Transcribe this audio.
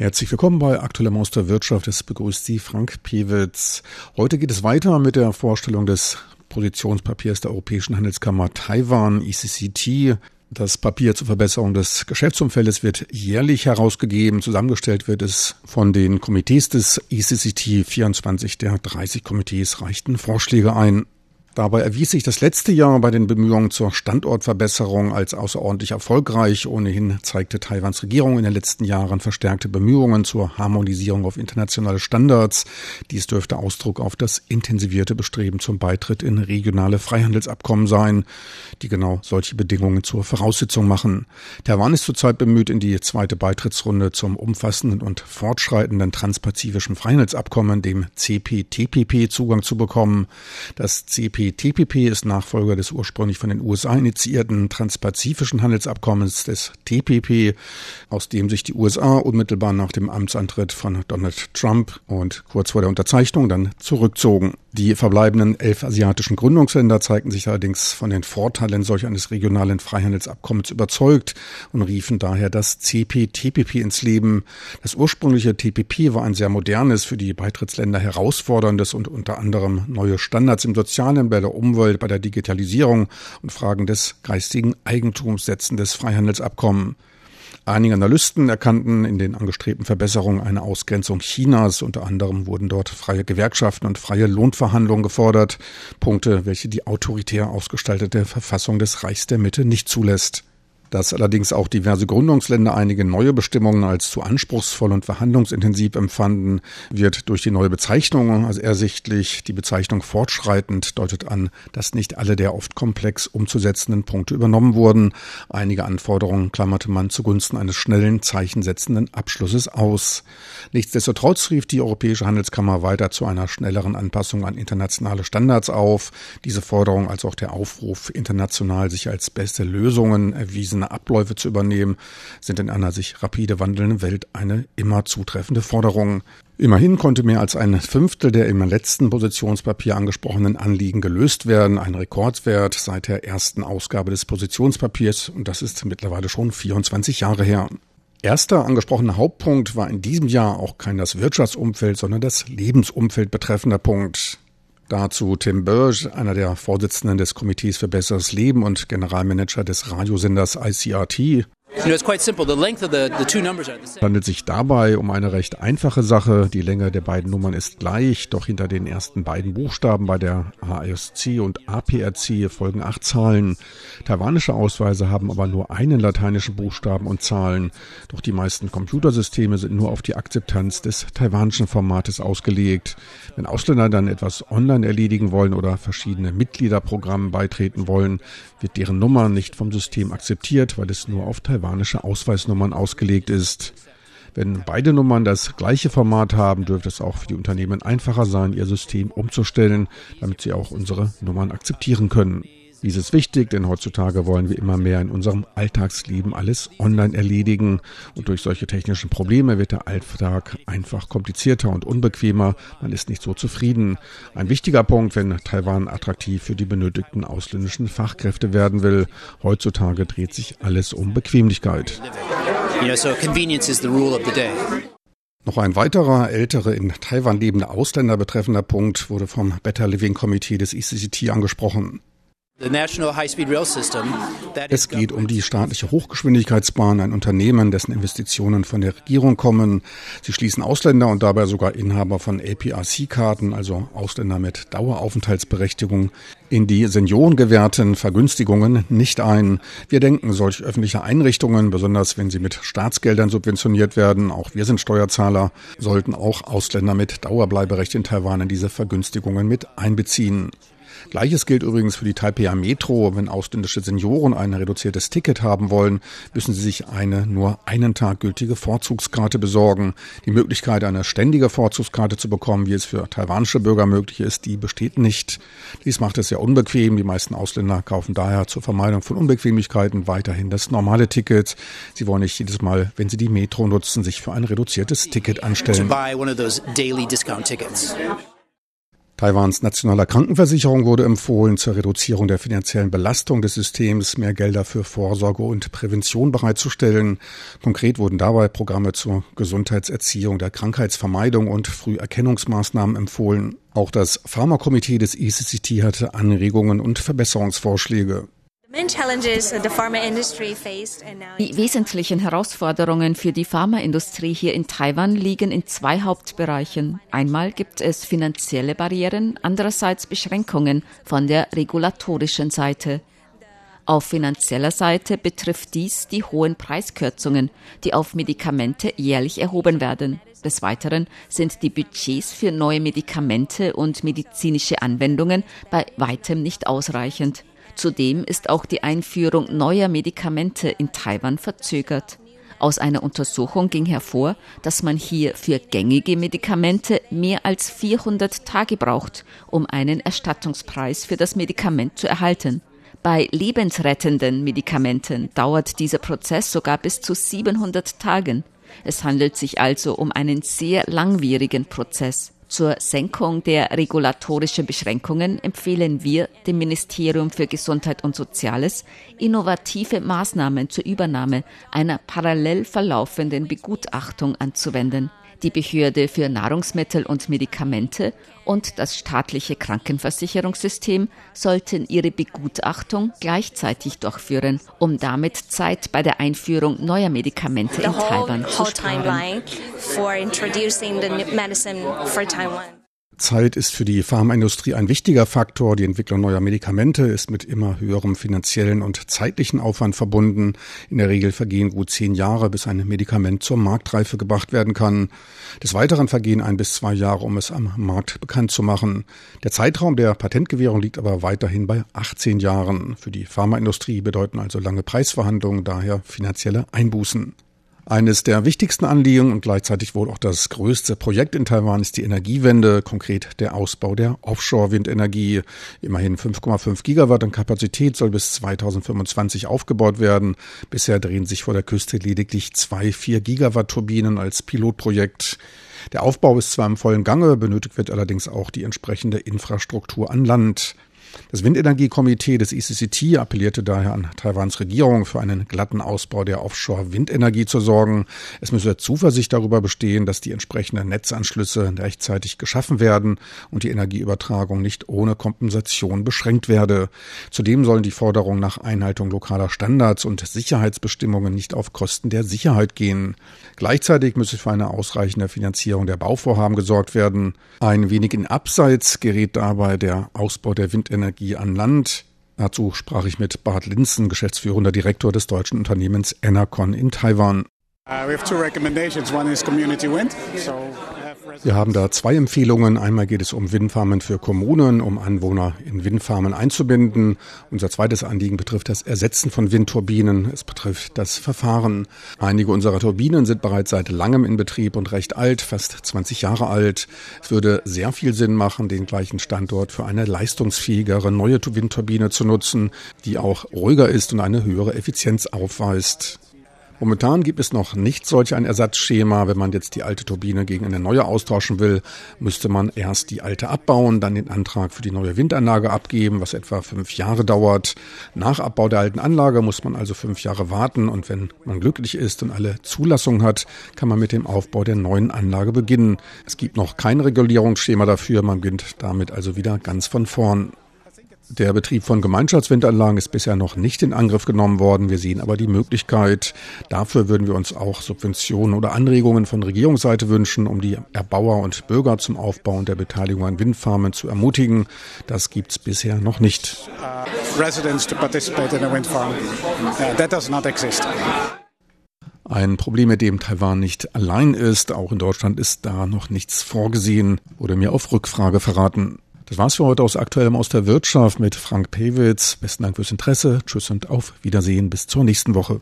Herzlich willkommen bei Aktueller Maus der Wirtschaft. Es begrüßt Sie Frank Pewitz. Heute geht es weiter mit der Vorstellung des Positionspapiers der Europäischen Handelskammer Taiwan, ECCT. Das Papier zur Verbesserung des Geschäftsumfeldes wird jährlich herausgegeben. Zusammengestellt wird es von den Komitees des ECCT. 24 der 30 Komitees reichten Vorschläge ein. Dabei erwies sich das letzte Jahr bei den Bemühungen zur Standortverbesserung als außerordentlich erfolgreich. Ohnehin zeigte Taiwans Regierung in den letzten Jahren verstärkte Bemühungen zur Harmonisierung auf internationale Standards. Dies dürfte Ausdruck auf das intensivierte Bestreben zum Beitritt in regionale Freihandelsabkommen sein, die genau solche Bedingungen zur Voraussetzung machen. Taiwan ist zurzeit bemüht, in die zweite Beitrittsrunde zum umfassenden und fortschreitenden transpazifischen Freihandelsabkommen, dem CPTPP, Zugang zu bekommen. Das CP TPP ist Nachfolger des ursprünglich von den USA initiierten transpazifischen Handelsabkommens des TPP, aus dem sich die USA unmittelbar nach dem Amtsantritt von Donald Trump und kurz vor der Unterzeichnung dann zurückzogen. Die verbleibenden elf asiatischen Gründungsländer zeigten sich allerdings von den Vorteilen solch eines regionalen Freihandelsabkommens überzeugt und riefen daher das CPTPP ins Leben. Das ursprüngliche TPP war ein sehr modernes, für die Beitrittsländer herausforderndes und unter anderem neue Standards im sozialen, bei der Umwelt, bei der Digitalisierung und Fragen des geistigen Eigentums setzendes Freihandelsabkommen. Einige Analysten erkannten in den angestrebten Verbesserungen eine Ausgrenzung Chinas. Unter anderem wurden dort freie Gewerkschaften und freie Lohnverhandlungen gefordert. Punkte, welche die autoritär ausgestaltete Verfassung des Reichs der Mitte nicht zulässt. Dass allerdings auch diverse Gründungsländer einige neue Bestimmungen als zu anspruchsvoll und verhandlungsintensiv empfanden, wird durch die neue Bezeichnung als ersichtlich. Die Bezeichnung fortschreitend deutet an, dass nicht alle der oft komplex umzusetzenden Punkte übernommen wurden. Einige Anforderungen klammerte man zugunsten eines schnellen, zeichensetzenden Abschlusses aus. Nichtsdestotrotz rief die Europäische Handelskammer weiter zu einer schnelleren Anpassung an internationale Standards auf. Diese Forderung als auch der Aufruf, international sich als beste Lösungen erwiesen einzelne Abläufe zu übernehmen, sind in einer sich rapide wandelnden Welt eine immer zutreffende Forderung. Immerhin konnte mehr als ein Fünftel der im letzten Positionspapier angesprochenen Anliegen gelöst werden, ein Rekordwert seit der ersten Ausgabe des Positionspapiers, und das ist mittlerweile schon 24 Jahre her. Erster angesprochener Hauptpunkt war in diesem Jahr auch kein das Wirtschaftsumfeld, sondern das Lebensumfeld betreffender Punkt. Dazu Tim Burge, einer der Vorsitzenden des Komitees für besseres Leben und Generalmanager des Radiosenders ICRT, es handelt sich dabei um eine recht einfache Sache. Die Länge der beiden Nummern ist gleich, doch hinter den ersten beiden Buchstaben bei der ASC und APRC folgen acht Zahlen. Taiwanische Ausweise haben aber nur einen lateinischen Buchstaben und Zahlen. Doch die meisten Computersysteme sind nur auf die Akzeptanz des taiwanischen Formates ausgelegt. Wenn Ausländer dann etwas online erledigen wollen oder verschiedene Mitgliederprogrammen beitreten wollen, wird deren Nummer nicht vom System akzeptiert, weil es nur auf Taiwan taiwanische Ausweisnummern ausgelegt ist. Wenn beide Nummern das gleiche Format haben, dürfte es auch für die Unternehmen einfacher sein, ihr System umzustellen, damit sie auch unsere Nummern akzeptieren können. Dies ist wichtig, denn heutzutage wollen wir immer mehr in unserem Alltagsleben alles online erledigen und durch solche technischen Probleme wird der Alltag einfach komplizierter und unbequemer. Man ist nicht so zufrieden. Ein wichtiger Punkt, wenn Taiwan attraktiv für die benötigten ausländischen Fachkräfte werden will. Heutzutage dreht sich alles um Bequemlichkeit. Noch ein weiterer ältere in Taiwan lebender Ausländer betreffender Punkt wurde vom Better Living Committee des ECCT angesprochen. Es geht um die staatliche Hochgeschwindigkeitsbahn, ein Unternehmen, dessen Investitionen von der Regierung kommen. Sie schließen Ausländer und dabei sogar Inhaber von APRC-Karten, also Ausländer mit Daueraufenthaltsberechtigung, in die Senioren gewährten Vergünstigungen nicht ein. Wir denken, solch öffentliche Einrichtungen, besonders wenn sie mit Staatsgeldern subventioniert werden, auch wir sind Steuerzahler, sollten auch Ausländer mit Dauerbleiberecht in Taiwan in diese Vergünstigungen mit einbeziehen. Gleiches gilt übrigens für die Taipei Metro. Wenn ausländische Senioren ein reduziertes Ticket haben wollen, müssen sie sich eine nur einen Tag gültige Vorzugskarte besorgen. Die Möglichkeit, eine ständige Vorzugskarte zu bekommen, wie es für taiwanische Bürger möglich ist, die besteht nicht. Dies macht es sehr unbequem. Die meisten Ausländer kaufen daher zur Vermeidung von Unbequemlichkeiten weiterhin das normale Ticket. Sie wollen nicht jedes Mal, wenn sie die Metro nutzen, sich für ein reduziertes Ticket anstellen. Taiwans nationaler Krankenversicherung wurde empfohlen, zur Reduzierung der finanziellen Belastung des Systems mehr Gelder für Vorsorge und Prävention bereitzustellen. Konkret wurden dabei Programme zur Gesundheitserziehung, der Krankheitsvermeidung und Früherkennungsmaßnahmen empfohlen. Auch das Pharmakomitee des ECCT hatte Anregungen und Verbesserungsvorschläge. Die wesentlichen Herausforderungen für die Pharmaindustrie hier in Taiwan liegen in zwei Hauptbereichen. Einmal gibt es finanzielle Barrieren, andererseits Beschränkungen von der regulatorischen Seite. Auf finanzieller Seite betrifft dies die hohen Preiskürzungen, die auf Medikamente jährlich erhoben werden. Des Weiteren sind die Budgets für neue Medikamente und medizinische Anwendungen bei weitem nicht ausreichend. Zudem ist auch die Einführung neuer Medikamente in Taiwan verzögert. Aus einer Untersuchung ging hervor, dass man hier für gängige Medikamente mehr als 400 Tage braucht, um einen Erstattungspreis für das Medikament zu erhalten. Bei lebensrettenden Medikamenten dauert dieser Prozess sogar bis zu 700 Tagen. Es handelt sich also um einen sehr langwierigen Prozess. Zur Senkung der regulatorischen Beschränkungen empfehlen wir dem Ministerium für Gesundheit und Soziales, innovative Maßnahmen zur Übernahme einer parallel verlaufenden Begutachtung anzuwenden die Behörde für Nahrungsmittel und Medikamente und das staatliche Krankenversicherungssystem sollten ihre Begutachtung gleichzeitig durchführen, um damit Zeit bei der Einführung neuer Medikamente in Taiwan zu sparen. Zeit ist für die Pharmaindustrie ein wichtiger Faktor. Die Entwicklung neuer Medikamente ist mit immer höherem finanziellen und zeitlichen Aufwand verbunden. In der Regel vergehen gut zehn Jahre, bis ein Medikament zur Marktreife gebracht werden kann. Des Weiteren vergehen ein bis zwei Jahre, um es am Markt bekannt zu machen. Der Zeitraum der Patentgewährung liegt aber weiterhin bei 18 Jahren. Für die Pharmaindustrie bedeuten also lange Preisverhandlungen daher finanzielle Einbußen. Eines der wichtigsten Anliegen und gleichzeitig wohl auch das größte Projekt in Taiwan ist die Energiewende, konkret der Ausbau der Offshore-Windenergie. Immerhin 5,5 Gigawatt an Kapazität soll bis 2025 aufgebaut werden. Bisher drehen sich vor der Küste lediglich zwei 4 Gigawatt Turbinen als Pilotprojekt. Der Aufbau ist zwar im vollen Gange, benötigt wird allerdings auch die entsprechende Infrastruktur an Land. Das Windenergiekomitee des ICCT appellierte daher an Taiwans Regierung, für einen glatten Ausbau der Offshore-Windenergie zu sorgen. Es müsse Zuversicht darüber bestehen, dass die entsprechenden Netzanschlüsse rechtzeitig geschaffen werden und die Energieübertragung nicht ohne Kompensation beschränkt werde. Zudem sollen die Forderungen nach Einhaltung lokaler Standards und Sicherheitsbestimmungen nicht auf Kosten der Sicherheit gehen. Gleichzeitig müsse für eine ausreichende Finanzierung der Bauvorhaben gesorgt werden. Ein wenig in Abseits gerät dabei der Ausbau der Windenergie Energie an Land. Dazu sprach ich mit Bart Linzen, geschäftsführender Direktor des deutschen Unternehmens Enercon in Taiwan. Uh, recommendations. One is community wind. Wir haben da zwei Empfehlungen. Einmal geht es um Windfarmen für Kommunen, um Anwohner in Windfarmen einzubinden. Unser zweites Anliegen betrifft das Ersetzen von Windturbinen. Es betrifft das Verfahren. Einige unserer Turbinen sind bereits seit langem in Betrieb und recht alt, fast 20 Jahre alt. Es würde sehr viel Sinn machen, den gleichen Standort für eine leistungsfähigere neue Windturbine zu nutzen, die auch ruhiger ist und eine höhere Effizienz aufweist. Momentan gibt es noch nicht solch ein Ersatzschema. Wenn man jetzt die alte Turbine gegen eine neue austauschen will, müsste man erst die alte abbauen, dann den Antrag für die neue Windanlage abgeben, was etwa fünf Jahre dauert. Nach Abbau der alten Anlage muss man also fünf Jahre warten und wenn man glücklich ist und alle Zulassungen hat, kann man mit dem Aufbau der neuen Anlage beginnen. Es gibt noch kein Regulierungsschema dafür, man beginnt damit also wieder ganz von vorn. Der Betrieb von Gemeinschaftswindanlagen ist bisher noch nicht in Angriff genommen worden. Wir sehen aber die Möglichkeit. Dafür würden wir uns auch Subventionen oder Anregungen von Regierungsseite wünschen, um die Erbauer und Bürger zum Aufbau und der Beteiligung an Windfarmen zu ermutigen. Das gibt es bisher noch nicht. Uh, Ein Problem, mit dem Taiwan nicht allein ist. Auch in Deutschland ist da noch nichts vorgesehen, wurde mir auf Rückfrage verraten. Das war's für heute aus Aktuellem aus der Wirtschaft mit Frank Pewitz. Besten Dank fürs Interesse. Tschüss und auf Wiedersehen. Bis zur nächsten Woche.